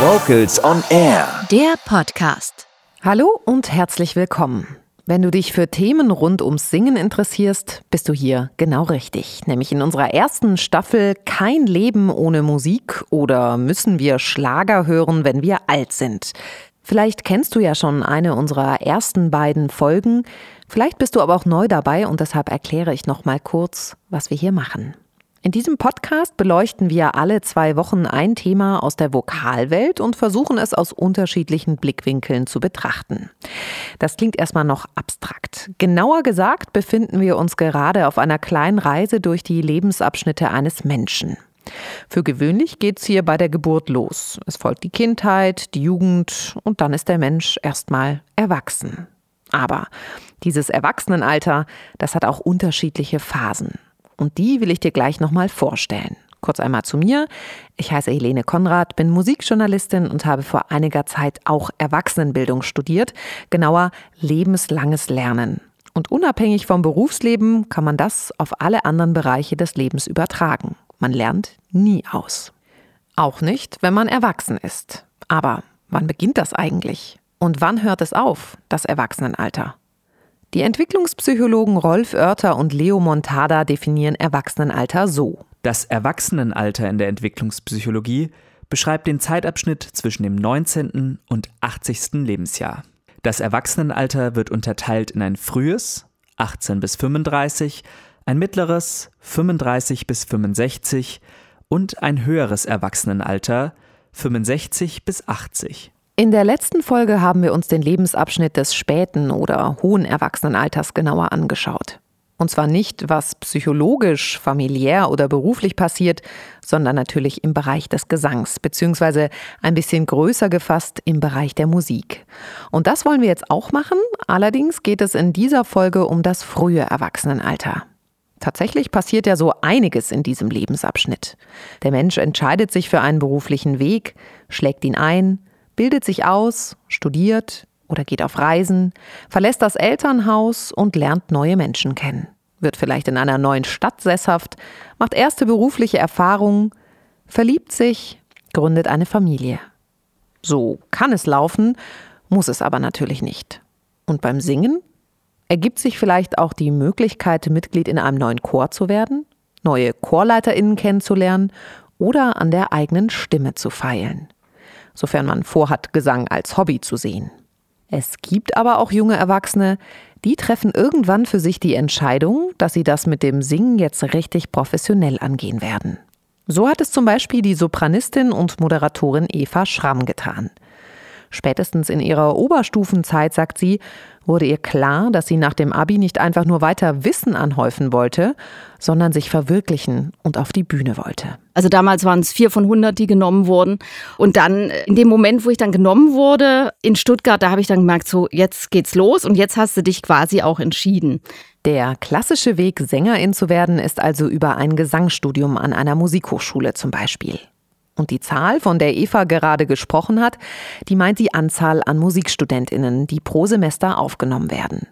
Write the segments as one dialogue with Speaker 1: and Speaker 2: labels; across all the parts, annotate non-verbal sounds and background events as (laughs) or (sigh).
Speaker 1: Vocals on Air.
Speaker 2: Der Podcast.
Speaker 3: Hallo und herzlich willkommen. Wenn du dich für Themen rund ums Singen interessierst, bist du hier genau richtig. Nämlich in unserer ersten Staffel Kein Leben ohne Musik oder müssen wir Schlager hören, wenn wir alt sind. Vielleicht kennst du ja schon eine unserer ersten beiden Folgen. Vielleicht bist du aber auch neu dabei und deshalb erkläre ich noch mal kurz, was wir hier machen. In diesem Podcast beleuchten wir alle zwei Wochen ein Thema aus der Vokalwelt und versuchen es aus unterschiedlichen Blickwinkeln zu betrachten. Das klingt erstmal noch abstrakt. Genauer gesagt befinden wir uns gerade auf einer kleinen Reise durch die Lebensabschnitte eines Menschen. Für gewöhnlich geht es hier bei der Geburt los. Es folgt die Kindheit, die Jugend und dann ist der Mensch erstmal erwachsen. Aber dieses Erwachsenenalter, das hat auch unterschiedliche Phasen. Und die will ich dir gleich nochmal vorstellen. Kurz einmal zu mir. Ich heiße Helene Konrad, bin Musikjournalistin und habe vor einiger Zeit auch Erwachsenenbildung studiert, genauer lebenslanges Lernen. Und unabhängig vom Berufsleben kann man das auf alle anderen Bereiche des Lebens übertragen. Man lernt nie aus. Auch nicht, wenn man erwachsen ist. Aber wann beginnt das eigentlich? Und wann hört es auf, das Erwachsenenalter? Die Entwicklungspsychologen Rolf Oerter und Leo Montada definieren Erwachsenenalter so.
Speaker 4: Das Erwachsenenalter in der Entwicklungspsychologie beschreibt den Zeitabschnitt zwischen dem 19. und 80. Lebensjahr. Das Erwachsenenalter wird unterteilt in ein frühes, 18 bis 35, ein mittleres, 35 bis 65 und ein höheres Erwachsenenalter, 65 bis 80.
Speaker 3: In der letzten Folge haben wir uns den Lebensabschnitt des späten oder hohen Erwachsenenalters genauer angeschaut. Und zwar nicht, was psychologisch, familiär oder beruflich passiert, sondern natürlich im Bereich des Gesangs, beziehungsweise ein bisschen größer gefasst im Bereich der Musik. Und das wollen wir jetzt auch machen, allerdings geht es in dieser Folge um das frühe Erwachsenenalter. Tatsächlich passiert ja so einiges in diesem Lebensabschnitt. Der Mensch entscheidet sich für einen beruflichen Weg, schlägt ihn ein, bildet sich aus, studiert oder geht auf Reisen, verlässt das Elternhaus und lernt neue Menschen kennen, wird vielleicht in einer neuen Stadt sesshaft, macht erste berufliche Erfahrungen, verliebt sich, gründet eine Familie. So kann es laufen, muss es aber natürlich nicht. Und beim Singen ergibt sich vielleicht auch die Möglichkeit, Mitglied in einem neuen Chor zu werden, neue Chorleiterinnen kennenzulernen oder an der eigenen Stimme zu feilen sofern man vorhat, Gesang als Hobby zu sehen. Es gibt aber auch junge Erwachsene, die treffen irgendwann für sich die Entscheidung, dass sie das mit dem Singen jetzt richtig professionell angehen werden. So hat es zum Beispiel die Sopranistin und Moderatorin Eva Schramm getan. Spätestens in ihrer Oberstufenzeit, sagt sie, wurde ihr klar, dass sie nach dem Abi nicht einfach nur weiter Wissen anhäufen wollte, sondern sich verwirklichen und auf die Bühne wollte.
Speaker 2: Also damals waren es vier von 100, die genommen wurden. Und dann in dem Moment, wo ich dann genommen wurde in Stuttgart, da habe ich dann gemerkt, so jetzt geht's los und jetzt hast du dich quasi auch entschieden.
Speaker 3: Der klassische Weg, Sängerin zu werden, ist also über ein Gesangsstudium an einer Musikhochschule zum Beispiel. Und die Zahl, von der Eva gerade gesprochen hat, die meint die Anzahl an Musikstudentinnen, die pro Semester aufgenommen werden.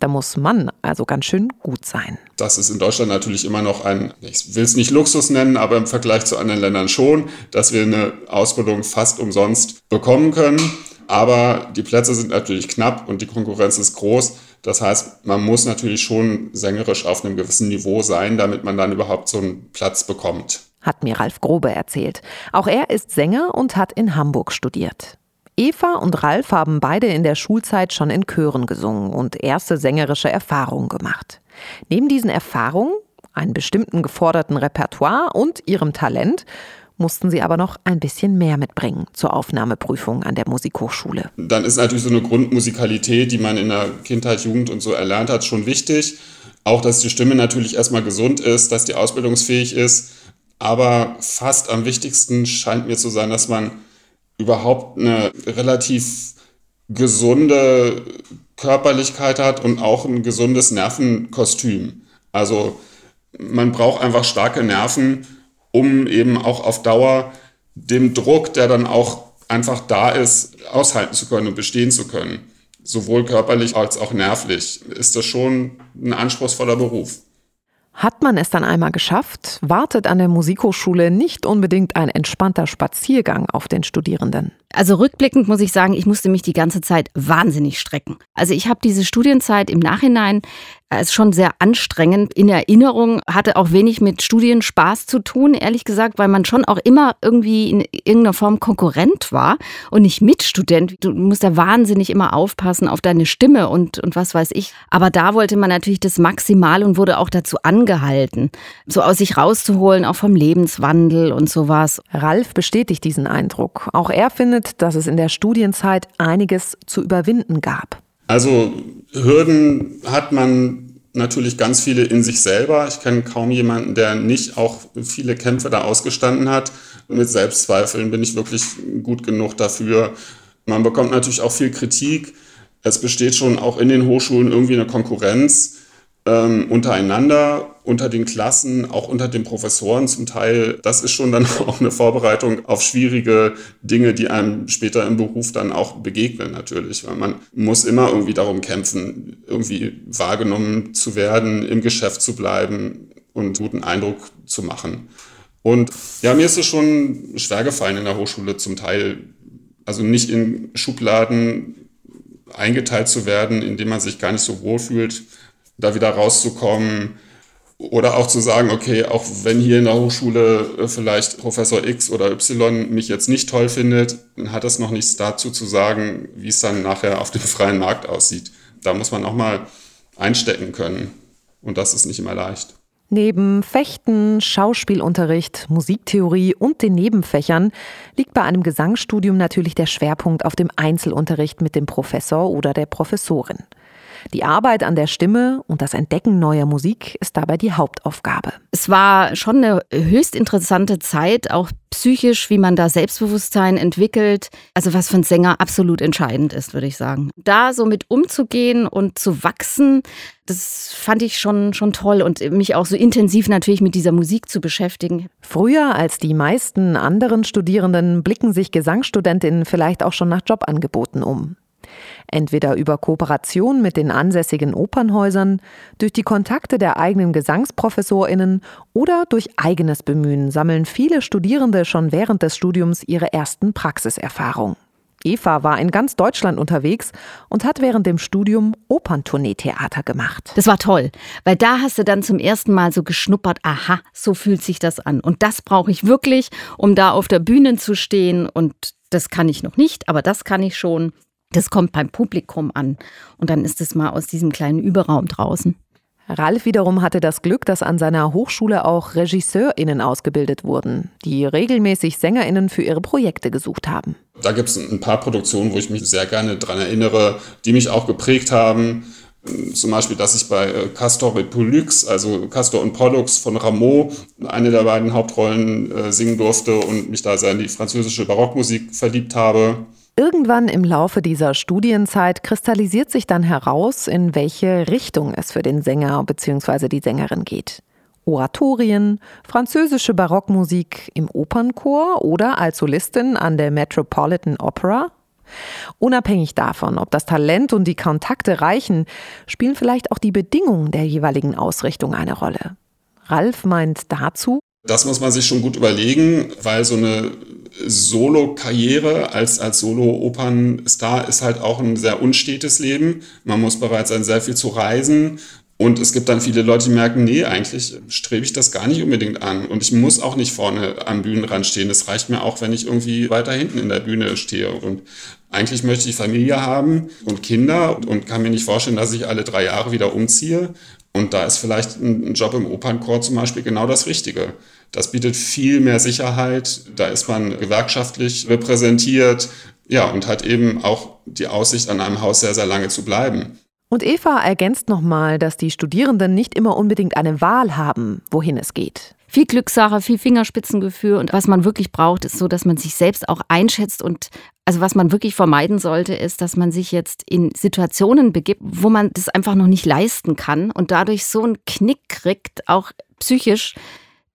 Speaker 3: Da muss man also ganz schön gut sein.
Speaker 5: Das ist in Deutschland natürlich immer noch ein, ich will es nicht Luxus nennen, aber im Vergleich zu anderen Ländern schon, dass wir eine Ausbildung fast umsonst bekommen können. Aber die Plätze sind natürlich knapp und die Konkurrenz ist groß. Das heißt, man muss natürlich schon sängerisch auf einem gewissen Niveau sein, damit man dann überhaupt so einen Platz bekommt
Speaker 3: hat mir Ralf Grobe erzählt. Auch er ist Sänger und hat in Hamburg studiert. Eva und Ralf haben beide in der Schulzeit schon in Chören gesungen und erste sängerische Erfahrungen gemacht. Neben diesen Erfahrungen, einem bestimmten geforderten Repertoire und ihrem Talent, mussten sie aber noch ein bisschen mehr mitbringen zur Aufnahmeprüfung an der Musikhochschule.
Speaker 5: Dann ist natürlich so eine Grundmusikalität, die man in der Kindheit, Jugend und so erlernt hat, schon wichtig. Auch, dass die Stimme natürlich erstmal gesund ist, dass die ausbildungsfähig ist aber fast am wichtigsten scheint mir zu sein, dass man überhaupt eine relativ gesunde Körperlichkeit hat und auch ein gesundes Nervenkostüm. Also man braucht einfach starke Nerven, um eben auch auf Dauer dem Druck, der dann auch einfach da ist, aushalten zu können und bestehen zu können. Sowohl körperlich als auch nervlich ist das schon ein anspruchsvoller Beruf.
Speaker 3: Hat man es dann einmal geschafft, wartet an der Musikhochschule nicht unbedingt ein entspannter Spaziergang auf den Studierenden.
Speaker 2: Also rückblickend muss ich sagen, ich musste mich die ganze Zeit wahnsinnig strecken. Also ich habe diese Studienzeit im Nachhinein als schon sehr anstrengend in Erinnerung, hatte auch wenig mit Studienspaß zu tun, ehrlich gesagt, weil man schon auch immer irgendwie in irgendeiner Form Konkurrent war und nicht Mitstudent. Du musst da wahnsinnig immer aufpassen auf deine Stimme und, und was weiß ich. Aber da wollte man natürlich das Maximal und wurde auch dazu angehalten, so aus sich rauszuholen, auch vom Lebenswandel und sowas.
Speaker 3: Ralf bestätigt diesen Eindruck. Auch er findet, dass es in der Studienzeit einiges zu überwinden gab.
Speaker 5: Also Hürden hat man natürlich ganz viele in sich selber. Ich kenne kaum jemanden, der nicht auch viele Kämpfe da ausgestanden hat. Mit Selbstzweifeln bin ich wirklich gut genug dafür. Man bekommt natürlich auch viel Kritik. Es besteht schon auch in den Hochschulen irgendwie eine Konkurrenz ähm, untereinander, unter den Klassen, auch unter den Professoren zum Teil. Das ist schon dann (laughs) auch eine Vorbereitung auf schwierige Dinge, die einem später im Beruf dann auch begegnen natürlich, weil man muss immer irgendwie darum kämpfen, irgendwie wahrgenommen zu werden, im Geschäft zu bleiben und guten Eindruck zu machen. Und ja, mir ist es schon schwer gefallen in der Hochschule zum Teil, also nicht in Schubladen eingeteilt zu werden, indem man sich gar nicht so wohl fühlt da wieder rauszukommen. Oder auch zu sagen, okay, auch wenn hier in der Hochschule äh, vielleicht Professor X oder Y mich jetzt nicht toll findet, dann hat das noch nichts dazu zu sagen, wie es dann nachher auf dem (laughs) freien Markt aussieht. Da muss man auch mal einstecken können. Und das ist nicht immer leicht.
Speaker 3: Neben Fechten, Schauspielunterricht, Musiktheorie und den Nebenfächern liegt bei einem Gesangsstudium natürlich der Schwerpunkt auf dem Einzelunterricht mit dem Professor oder der Professorin. Die Arbeit an der Stimme und das Entdecken neuer Musik ist dabei die Hauptaufgabe.
Speaker 2: Es war schon eine höchst interessante Zeit, auch psychisch, wie man da Selbstbewusstsein entwickelt. Also was für einen Sänger absolut entscheidend ist, würde ich sagen. Da so mit umzugehen und zu wachsen, das fand ich schon, schon toll und mich auch so intensiv natürlich mit dieser Musik zu beschäftigen.
Speaker 3: Früher als die meisten anderen Studierenden blicken sich Gesangsstudentinnen vielleicht auch schon nach Jobangeboten um. Entweder über Kooperation mit den ansässigen Opernhäusern, durch die Kontakte der eigenen Gesangsprofessorinnen oder durch eigenes Bemühen sammeln viele Studierende schon während des Studiums ihre ersten Praxiserfahrungen. Eva war in ganz Deutschland unterwegs und hat während dem Studium Operntourneetheater gemacht.
Speaker 2: Das war toll, weil da hast du dann zum ersten Mal so geschnuppert, aha, so fühlt sich das an. Und das brauche ich wirklich, um da auf der Bühne zu stehen. Und das kann ich noch nicht, aber das kann ich schon. Das kommt beim Publikum an. Und dann ist es mal aus diesem kleinen Überraum draußen.
Speaker 3: Ralf wiederum hatte das Glück, dass an seiner Hochschule auch RegisseurInnen ausgebildet wurden, die regelmäßig SängerInnen für ihre Projekte gesucht haben.
Speaker 5: Da gibt es ein paar Produktionen, wo ich mich sehr gerne daran erinnere, die mich auch geprägt haben. Zum Beispiel, dass ich bei äh, Castor et Pollux, also Castor und Pollux von Rameau, eine der beiden Hauptrollen äh, singen durfte und mich da sehr in die französische Barockmusik verliebt habe.
Speaker 3: Irgendwann im Laufe dieser Studienzeit kristallisiert sich dann heraus, in welche Richtung es für den Sänger bzw. die Sängerin geht. Oratorien, französische Barockmusik im Opernchor oder als Solistin an der Metropolitan Opera? Unabhängig davon, ob das Talent und die Kontakte reichen, spielen vielleicht auch die Bedingungen der jeweiligen Ausrichtung eine Rolle. Ralf meint dazu,
Speaker 5: das muss man sich schon gut überlegen, weil so eine Solo-Karriere als, als Solo-Opernstar ist halt auch ein sehr unstetes Leben. Man muss bereit sein, sehr viel zu reisen. Und es gibt dann viele Leute, die merken, nee, eigentlich strebe ich das gar nicht unbedingt an. Und ich muss auch nicht vorne am Bühnenrand stehen. Es reicht mir auch, wenn ich irgendwie weiter hinten in der Bühne stehe. Und eigentlich möchte ich Familie haben und Kinder und kann mir nicht vorstellen, dass ich alle drei Jahre wieder umziehe. Und da ist vielleicht ein Job im Opernchor zum Beispiel genau das Richtige. Das bietet viel mehr Sicherheit, da ist man gewerkschaftlich repräsentiert, ja, und hat eben auch die Aussicht, an einem Haus sehr, sehr lange zu bleiben.
Speaker 3: Und Eva ergänzt nochmal, dass die Studierenden nicht immer unbedingt eine Wahl haben, wohin es geht
Speaker 2: viel Glückssache, viel Fingerspitzengefühl und was man wirklich braucht, ist so, dass man sich selbst auch einschätzt und also was man wirklich vermeiden sollte, ist, dass man sich jetzt in Situationen begibt, wo man das einfach noch nicht leisten kann und dadurch so einen Knick kriegt, auch psychisch,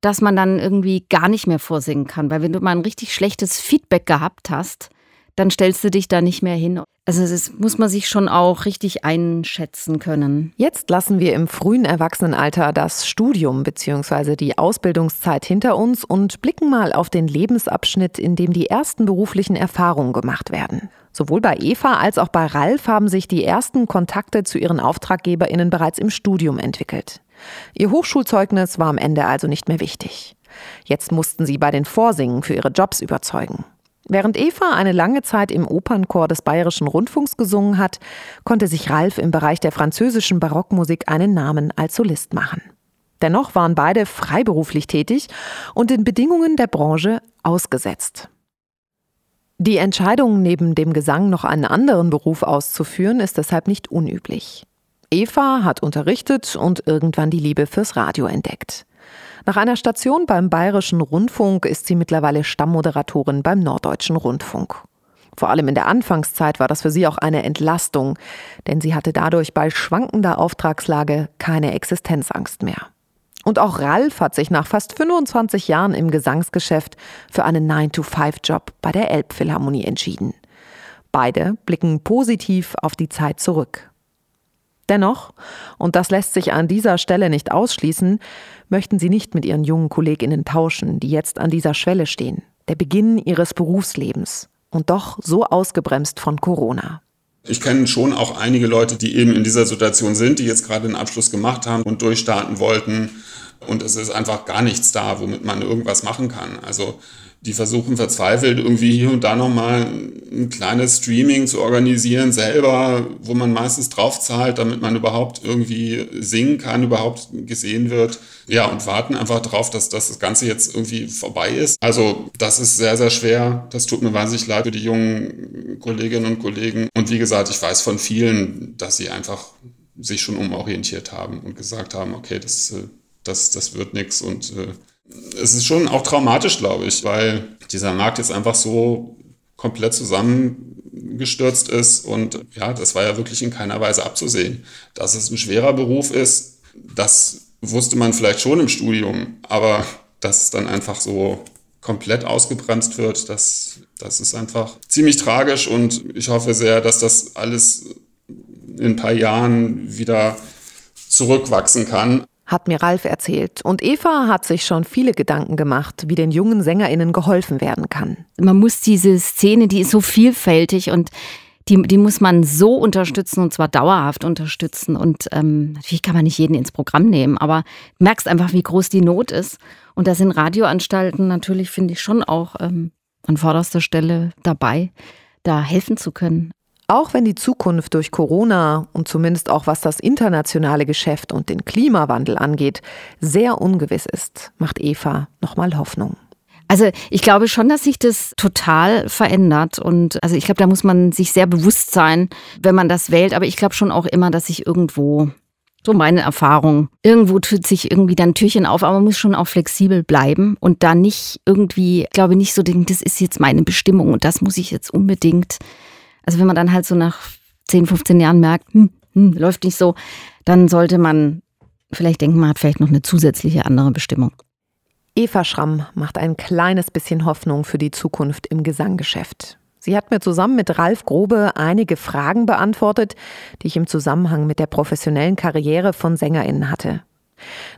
Speaker 2: dass man dann irgendwie gar nicht mehr vorsingen kann. Weil wenn du mal ein richtig schlechtes Feedback gehabt hast, dann stellst du dich da nicht mehr hin. Also das muss man sich schon auch richtig einschätzen können.
Speaker 3: Jetzt lassen wir im frühen Erwachsenenalter das Studium bzw. die Ausbildungszeit hinter uns und blicken mal auf den Lebensabschnitt, in dem die ersten beruflichen Erfahrungen gemacht werden. Sowohl bei Eva als auch bei Ralf haben sich die ersten Kontakte zu ihren Auftraggeberinnen bereits im Studium entwickelt. Ihr Hochschulzeugnis war am Ende also nicht mehr wichtig. Jetzt mussten sie bei den Vorsingen für ihre Jobs überzeugen. Während Eva eine lange Zeit im Opernchor des Bayerischen Rundfunks gesungen hat, konnte sich Ralf im Bereich der französischen Barockmusik einen Namen als Solist machen. Dennoch waren beide freiberuflich tätig und den Bedingungen der Branche ausgesetzt. Die Entscheidung, neben dem Gesang noch einen anderen Beruf auszuführen, ist deshalb nicht unüblich. Eva hat unterrichtet und irgendwann die Liebe fürs Radio entdeckt. Nach einer Station beim Bayerischen Rundfunk ist sie mittlerweile Stammmoderatorin beim Norddeutschen Rundfunk. Vor allem in der Anfangszeit war das für sie auch eine Entlastung, denn sie hatte dadurch bei schwankender Auftragslage keine Existenzangst mehr. Und auch Ralf hat sich nach fast 25 Jahren im Gesangsgeschäft für einen 9-to-5-Job bei der Elbphilharmonie entschieden. Beide blicken positiv auf die Zeit zurück. Dennoch, und das lässt sich an dieser Stelle nicht ausschließen, möchten sie nicht mit ihren jungen Kolleginnen tauschen, die jetzt an dieser Schwelle stehen, der Beginn ihres Berufslebens und doch so ausgebremst von Corona.
Speaker 5: Ich kenne schon auch einige Leute, die eben in dieser Situation sind, die jetzt gerade einen Abschluss gemacht haben und durchstarten wollten. Und es ist einfach gar nichts da, womit man irgendwas machen kann. Also die versuchen verzweifelt irgendwie hier und da nochmal ein kleines Streaming zu organisieren selber, wo man meistens drauf zahlt, damit man überhaupt irgendwie singen kann, überhaupt gesehen wird. Ja, und warten einfach drauf, dass, dass das Ganze jetzt irgendwie vorbei ist. Also das ist sehr, sehr schwer. Das tut mir wahnsinnig leid für die jungen Kolleginnen und Kollegen. Und wie gesagt, ich weiß von vielen, dass sie einfach sich schon umorientiert haben und gesagt haben, okay, das, äh, das, das wird nichts und äh, es ist schon auch traumatisch, glaube ich, weil dieser Markt jetzt einfach so komplett zusammengestürzt ist und ja, das war ja wirklich in keiner Weise abzusehen. Dass es ein schwerer Beruf ist, das wusste man vielleicht schon im Studium, aber dass es dann einfach so komplett ausgebremst wird, das, das ist einfach ziemlich tragisch und ich hoffe sehr, dass das alles in ein paar Jahren wieder zurückwachsen kann
Speaker 3: hat mir Ralf erzählt. Und Eva hat sich schon viele Gedanken gemacht, wie den jungen SängerInnen geholfen werden kann.
Speaker 2: Man muss diese Szene, die ist so vielfältig und die, die muss man so unterstützen und zwar dauerhaft unterstützen. Und ähm, natürlich kann man nicht jeden ins Programm nehmen, aber du merkst einfach, wie groß die Not ist. Und da sind Radioanstalten natürlich, finde ich, schon auch ähm, an vorderster Stelle dabei, da helfen zu können.
Speaker 3: Auch wenn die Zukunft durch Corona und zumindest auch was das internationale Geschäft und den Klimawandel angeht, sehr ungewiss ist, macht Eva nochmal Hoffnung.
Speaker 2: Also ich glaube schon, dass sich das total verändert. Und also ich glaube, da muss man sich sehr bewusst sein, wenn man das wählt. Aber ich glaube schon auch immer, dass sich irgendwo, so meine Erfahrung, irgendwo tut sich irgendwie dann Türchen auf, aber man muss schon auch flexibel bleiben und da nicht irgendwie, ich glaube nicht so denken, das ist jetzt meine Bestimmung und das muss ich jetzt unbedingt also wenn man dann halt so nach 10, 15 Jahren merkt, hm, hm, läuft nicht so, dann sollte man vielleicht denken, man hat vielleicht noch eine zusätzliche andere Bestimmung.
Speaker 3: Eva Schramm macht ein kleines bisschen Hoffnung für die Zukunft im Gesanggeschäft. Sie hat mir zusammen mit Ralf Grobe einige Fragen beantwortet, die ich im Zusammenhang mit der professionellen Karriere von SängerInnen hatte.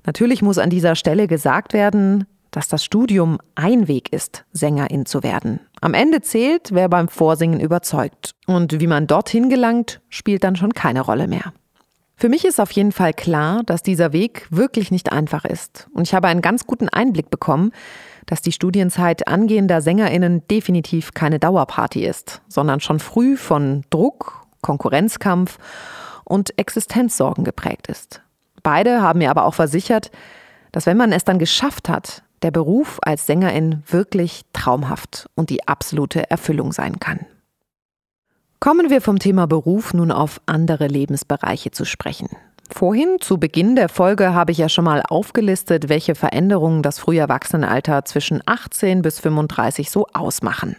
Speaker 3: Natürlich muss an dieser Stelle gesagt werden, dass das Studium ein Weg ist, Sängerin zu werden. Am Ende zählt, wer beim Vorsingen überzeugt. Und wie man dorthin gelangt, spielt dann schon keine Rolle mehr. Für mich ist auf jeden Fall klar, dass dieser Weg wirklich nicht einfach ist. Und ich habe einen ganz guten Einblick bekommen, dass die Studienzeit angehender Sängerinnen definitiv keine Dauerparty ist, sondern schon früh von Druck, Konkurrenzkampf und Existenzsorgen geprägt ist. Beide haben mir aber auch versichert, dass wenn man es dann geschafft hat, der Beruf als Sängerin wirklich traumhaft und die absolute Erfüllung sein kann. Kommen wir vom Thema Beruf nun auf andere Lebensbereiche zu sprechen. Vorhin, zu Beginn der Folge, habe ich ja schon mal aufgelistet, welche Veränderungen das Früherwachsenenalter zwischen 18 bis 35 so ausmachen.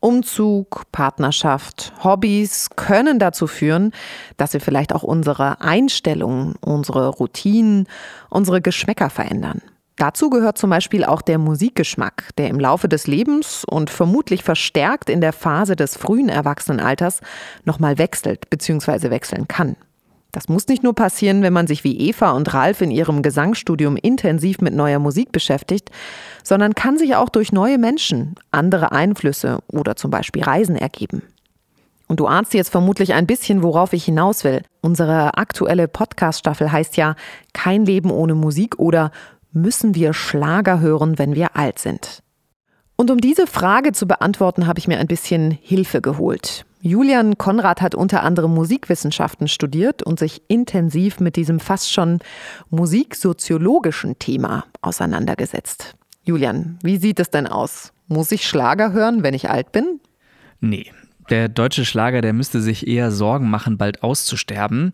Speaker 3: Umzug, Partnerschaft, Hobbys können dazu führen, dass wir vielleicht auch unsere Einstellungen, unsere Routinen, unsere Geschmäcker verändern. Dazu gehört zum Beispiel auch der Musikgeschmack, der im Laufe des Lebens und vermutlich verstärkt in der Phase des frühen Erwachsenenalters nochmal wechselt bzw. wechseln kann. Das muss nicht nur passieren, wenn man sich wie Eva und Ralf in ihrem Gesangsstudium intensiv mit neuer Musik beschäftigt, sondern kann sich auch durch neue Menschen, andere Einflüsse oder zum Beispiel Reisen ergeben. Und du ahnst jetzt vermutlich ein bisschen, worauf ich hinaus will. Unsere aktuelle Podcast-Staffel heißt ja Kein Leben ohne Musik oder Müssen wir Schlager hören, wenn wir alt sind? Und um diese Frage zu beantworten, habe ich mir ein bisschen Hilfe geholt. Julian Konrad hat unter anderem Musikwissenschaften studiert und sich intensiv mit diesem fast schon musiksoziologischen Thema auseinandergesetzt. Julian, wie sieht es denn aus? Muss ich Schlager hören, wenn ich alt bin?
Speaker 4: Nee, der deutsche Schlager, der müsste sich eher Sorgen machen, bald auszusterben.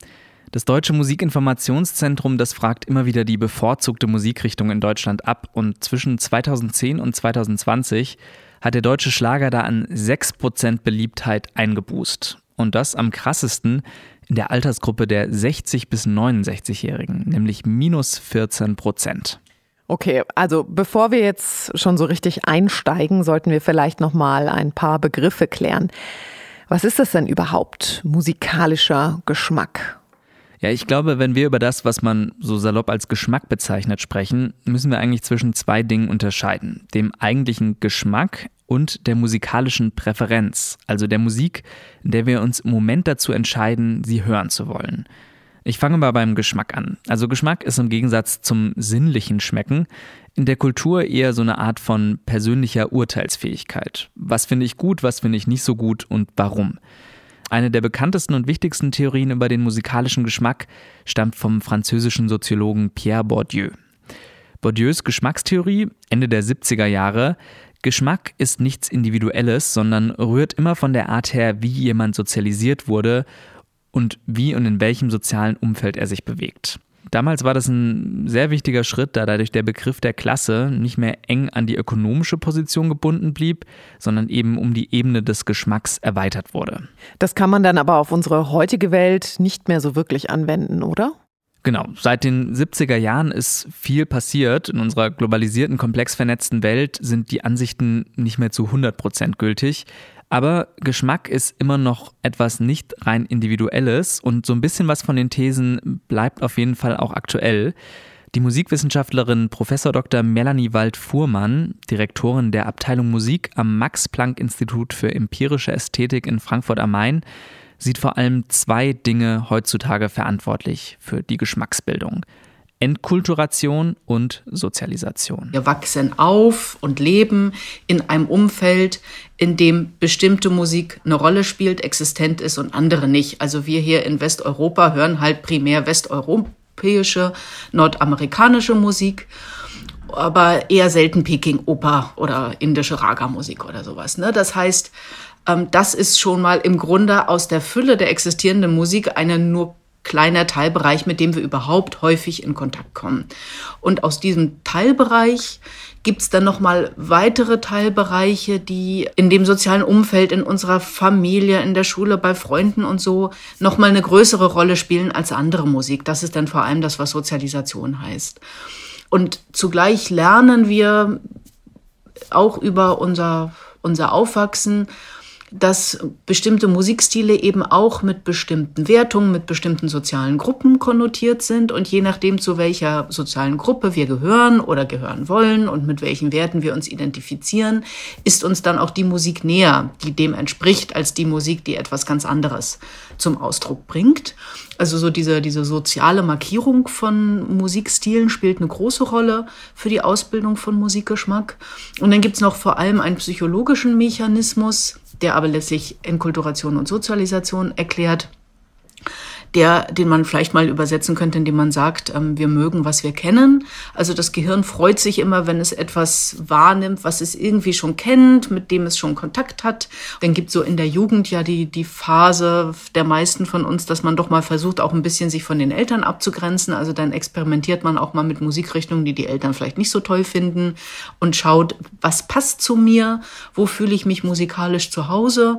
Speaker 4: Das Deutsche Musikinformationszentrum, das fragt immer wieder die bevorzugte Musikrichtung in Deutschland ab und zwischen 2010 und 2020 hat der deutsche Schlager da an 6% Beliebtheit eingebußt. Und das am krassesten in der Altersgruppe der 60- bis 69-Jährigen, nämlich minus 14 Prozent.
Speaker 3: Okay, also bevor wir jetzt schon so richtig einsteigen, sollten wir vielleicht noch mal ein paar Begriffe klären. Was ist das denn überhaupt musikalischer Geschmack?
Speaker 4: Ja, ich glaube, wenn wir über das, was man so salopp als Geschmack bezeichnet, sprechen, müssen wir eigentlich zwischen zwei Dingen unterscheiden. Dem eigentlichen Geschmack und der musikalischen Präferenz, also der Musik, in der wir uns im Moment dazu entscheiden, sie hören zu wollen. Ich fange mal beim Geschmack an. Also Geschmack ist im Gegensatz zum sinnlichen Schmecken in der Kultur eher so eine Art von persönlicher Urteilsfähigkeit. Was finde ich gut, was finde ich nicht so gut und warum. Eine der bekanntesten und wichtigsten Theorien über den musikalischen Geschmack stammt vom französischen Soziologen Pierre Bourdieu. Bourdieus Geschmackstheorie Ende der 70er Jahre Geschmack ist nichts Individuelles, sondern rührt immer von der Art her, wie jemand sozialisiert wurde und wie und in welchem sozialen Umfeld er sich bewegt. Damals war das ein sehr wichtiger Schritt, da dadurch der Begriff der Klasse nicht mehr eng an die ökonomische Position gebunden blieb, sondern eben um die Ebene des Geschmacks erweitert wurde.
Speaker 3: Das kann man dann aber auf unsere heutige Welt nicht mehr so wirklich anwenden, oder?
Speaker 4: Genau, seit den 70er Jahren ist viel passiert. In unserer globalisierten, komplex vernetzten Welt sind die Ansichten nicht mehr zu 100 Prozent gültig. Aber Geschmack ist immer noch etwas nicht rein Individuelles und so ein bisschen was von den Thesen bleibt auf jeden Fall auch aktuell. Die Musikwissenschaftlerin Prof. Dr. Melanie Wald-Fuhrmann, Direktorin der Abteilung Musik am Max-Planck-Institut für empirische Ästhetik in Frankfurt am Main, sieht vor allem zwei Dinge heutzutage verantwortlich für die Geschmacksbildung. Entkulturation und Sozialisation.
Speaker 1: Wir wachsen auf und leben in einem Umfeld, in dem bestimmte Musik eine Rolle spielt, existent ist und andere nicht. Also wir hier in Westeuropa hören halt primär westeuropäische, nordamerikanische Musik aber eher selten Peking-Oper oder indische Raga-Musik oder sowas. Ne? Das heißt, ähm, das ist schon mal im Grunde aus der Fülle der existierenden Musik eine nur kleiner Teilbereich, mit dem wir überhaupt häufig in Kontakt kommen. Und aus diesem Teilbereich gibt's dann nochmal weitere Teilbereiche, die in dem sozialen Umfeld, in unserer Familie, in der Schule, bei Freunden und so nochmal eine größere Rolle spielen als andere Musik. Das ist dann vor allem das, was Sozialisation heißt. Und zugleich lernen wir auch über unser, unser Aufwachsen, dass bestimmte Musikstile eben auch mit bestimmten Wertungen, mit bestimmten sozialen Gruppen konnotiert sind und je nachdem, zu welcher sozialen Gruppe wir gehören oder gehören wollen und mit welchen Werten wir uns identifizieren, ist uns dann auch die Musik näher, die dem entspricht, als die Musik, die etwas ganz anderes zum Ausdruck bringt. Also so diese, diese soziale Markierung von Musikstilen spielt eine große Rolle für die Ausbildung von Musikgeschmack. Und dann gibt's noch vor allem einen psychologischen Mechanismus, der aber letztlich Enkulturation und Sozialisation erklärt der, den man vielleicht mal übersetzen könnte, indem man sagt, ähm, wir mögen, was wir kennen. Also das Gehirn freut sich immer, wenn es etwas wahrnimmt, was es irgendwie schon kennt, mit dem es schon Kontakt hat. Dann gibt so in der Jugend ja die, die Phase der meisten von uns, dass man doch mal versucht, auch ein bisschen sich von den Eltern abzugrenzen. Also dann experimentiert man auch mal mit Musikrichtungen, die die Eltern vielleicht nicht so toll finden und schaut, was passt zu mir, wo fühle ich mich musikalisch zu Hause.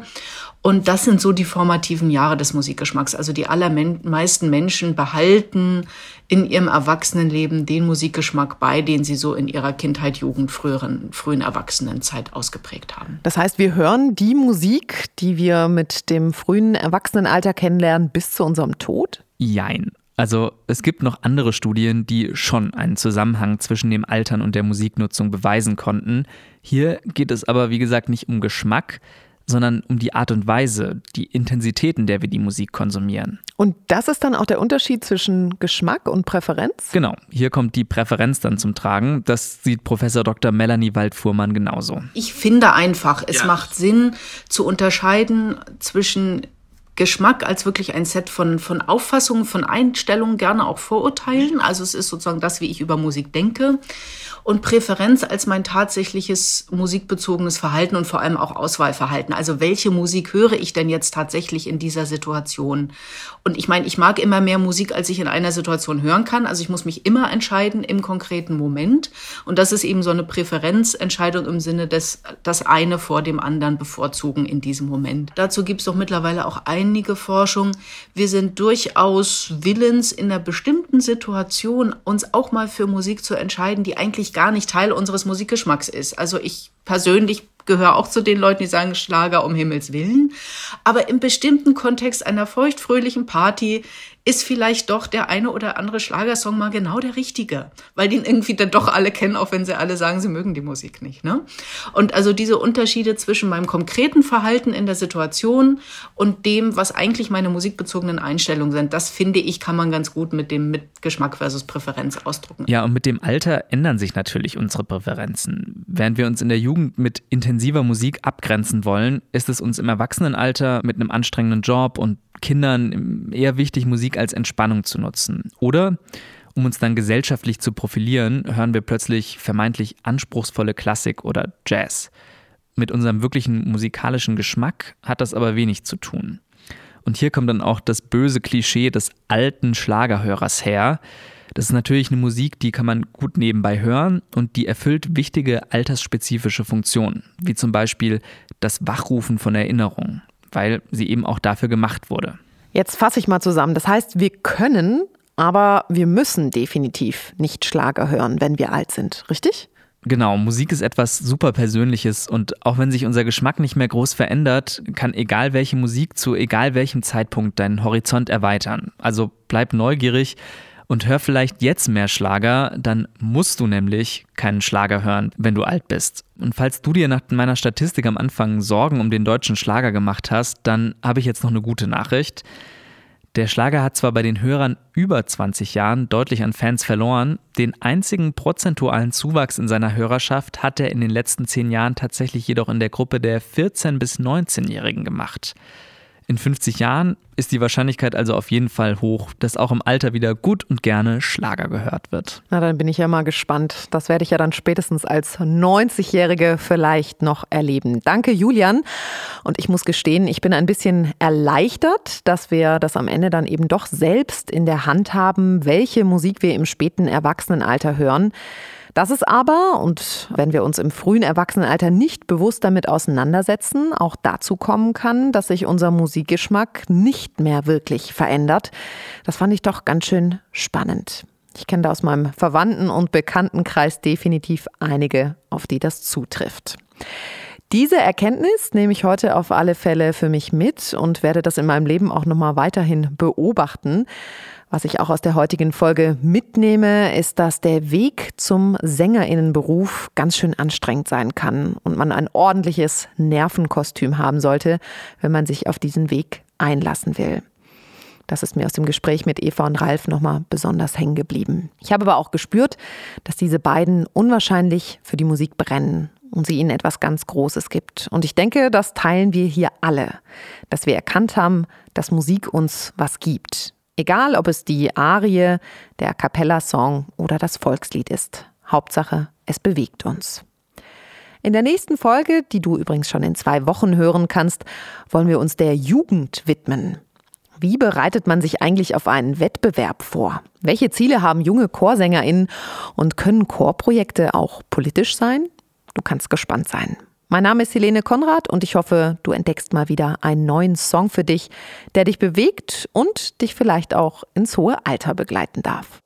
Speaker 1: Und das sind so die formativen Jahre des Musikgeschmacks. Also die allermeisten Menschen behalten in ihrem Erwachsenenleben den Musikgeschmack bei, den sie so in ihrer Kindheit, Jugend, früheren, frühen Erwachsenenzeit ausgeprägt haben.
Speaker 3: Das heißt, wir hören die Musik, die wir mit dem frühen Erwachsenenalter kennenlernen, bis zu unserem Tod?
Speaker 4: Jein. Also es gibt noch andere Studien, die schon einen Zusammenhang zwischen dem Altern und der Musiknutzung beweisen konnten. Hier geht es aber, wie gesagt, nicht um Geschmack, sondern um die Art und Weise, die Intensität, in der wir die Musik konsumieren.
Speaker 3: Und das ist dann auch der Unterschied zwischen Geschmack und Präferenz?
Speaker 4: Genau, hier kommt die Präferenz dann zum Tragen. Das sieht Professor Dr. Melanie Waldfuhrmann genauso.
Speaker 1: Ich finde einfach, es ja. macht Sinn zu unterscheiden zwischen Geschmack als wirklich ein Set von, von Auffassungen, von Einstellungen, gerne auch Vorurteilen. Also es ist sozusagen das, wie ich über Musik denke und Präferenz als mein tatsächliches musikbezogenes Verhalten und vor allem auch Auswahlverhalten. Also welche Musik höre ich denn jetzt tatsächlich in dieser Situation? Und ich meine, ich mag immer mehr Musik, als ich in einer Situation hören kann. Also ich muss mich immer entscheiden im konkreten Moment. Und das ist eben so eine Präferenzentscheidung im Sinne des, das eine vor dem anderen bevorzugen in diesem Moment. Dazu gibt es doch mittlerweile auch einige Forschung. Wir sind durchaus willens, in einer bestimmten Situation uns auch mal für Musik zu entscheiden, die eigentlich gar nicht Teil unseres Musikgeschmacks ist. Also ich persönlich gehöre auch zu den Leuten, die sagen Schlager um Himmels Willen. Aber im bestimmten Kontext einer feuchtfröhlichen Party ist vielleicht doch der eine oder andere Schlagersong mal genau der richtige, weil den irgendwie dann doch alle kennen, auch wenn sie alle sagen, sie mögen die Musik nicht. Ne? Und also diese Unterschiede zwischen meinem konkreten Verhalten in der Situation und dem, was eigentlich meine musikbezogenen Einstellungen sind, das finde ich, kann man ganz gut mit dem mit Geschmack versus Präferenz ausdrucken.
Speaker 4: Ja, und mit dem Alter ändern sich natürlich unsere Präferenzen. Während wir uns in der Jugend mit intensiver Musik abgrenzen wollen, ist es uns im Erwachsenenalter mit einem anstrengenden Job und Kindern eher wichtig, Musik als Entspannung zu nutzen. Oder, um uns dann gesellschaftlich zu profilieren, hören wir plötzlich vermeintlich anspruchsvolle Klassik oder Jazz. Mit unserem wirklichen musikalischen Geschmack hat das aber wenig zu tun. Und hier kommt dann auch das böse Klischee des alten Schlagerhörers her. Das ist natürlich eine Musik, die kann man gut nebenbei hören und die erfüllt wichtige altersspezifische Funktionen, wie zum Beispiel das Wachrufen von Erinnerungen weil sie eben auch dafür gemacht wurde.
Speaker 3: Jetzt fasse ich mal zusammen. Das heißt, wir können, aber wir müssen definitiv nicht Schlager hören, wenn wir alt sind, richtig?
Speaker 4: Genau, Musik ist etwas super Persönliches und auch wenn sich unser Geschmack nicht mehr groß verändert, kann egal welche Musik zu egal welchem Zeitpunkt deinen Horizont erweitern. Also bleib neugierig, und hör vielleicht jetzt mehr Schlager, dann musst du nämlich keinen Schlager hören, wenn du alt bist. Und falls du dir nach meiner Statistik am Anfang Sorgen um den deutschen Schlager gemacht hast, dann habe ich jetzt noch eine gute Nachricht. Der Schlager hat zwar bei den Hörern über 20 Jahren deutlich an Fans verloren, den einzigen prozentualen Zuwachs in seiner Hörerschaft hat er in den letzten zehn Jahren tatsächlich jedoch in der Gruppe der 14- bis 19-Jährigen gemacht. In 50 Jahren ist die Wahrscheinlichkeit also auf jeden Fall hoch, dass auch im Alter wieder gut und gerne Schlager gehört wird.
Speaker 3: Na, dann bin ich ja mal gespannt. Das werde ich ja dann spätestens als 90-Jährige vielleicht noch erleben. Danke, Julian. Und ich muss gestehen, ich bin ein bisschen erleichtert, dass wir das am Ende dann eben doch selbst in der Hand haben, welche Musik wir im späten Erwachsenenalter hören. Dass es aber, und wenn wir uns im frühen Erwachsenenalter nicht bewusst damit auseinandersetzen, auch dazu kommen kann, dass sich unser Musikgeschmack nicht mehr wirklich verändert, das fand ich doch ganz schön spannend. Ich kenne da aus meinem Verwandten- und Bekanntenkreis definitiv einige, auf die das zutrifft. Diese Erkenntnis nehme ich heute auf alle Fälle für mich mit und werde das in meinem Leben auch nochmal weiterhin beobachten. Was ich auch aus der heutigen Folge mitnehme, ist, dass der Weg zum Sängerinnenberuf ganz schön anstrengend sein kann und man ein ordentliches Nervenkostüm haben sollte, wenn man sich auf diesen Weg einlassen will. Das ist mir aus dem Gespräch mit Eva und Ralf nochmal besonders hängen geblieben. Ich habe aber auch gespürt, dass diese beiden unwahrscheinlich für die Musik brennen und sie ihnen etwas ganz Großes gibt. Und ich denke, das teilen wir hier alle, dass wir erkannt haben, dass Musik uns was gibt. Egal, ob es die Arie, der A cappella-Song oder das Volkslied ist. Hauptsache, es bewegt uns. In der nächsten Folge, die du übrigens schon in zwei Wochen hören kannst, wollen wir uns der Jugend widmen. Wie bereitet man sich eigentlich auf einen Wettbewerb vor? Welche Ziele haben junge ChorsängerInnen und können Chorprojekte auch politisch sein? Du kannst gespannt sein. Mein Name ist Helene Konrad und ich hoffe, du entdeckst mal wieder einen neuen Song für dich, der dich bewegt und dich vielleicht auch ins hohe Alter begleiten darf.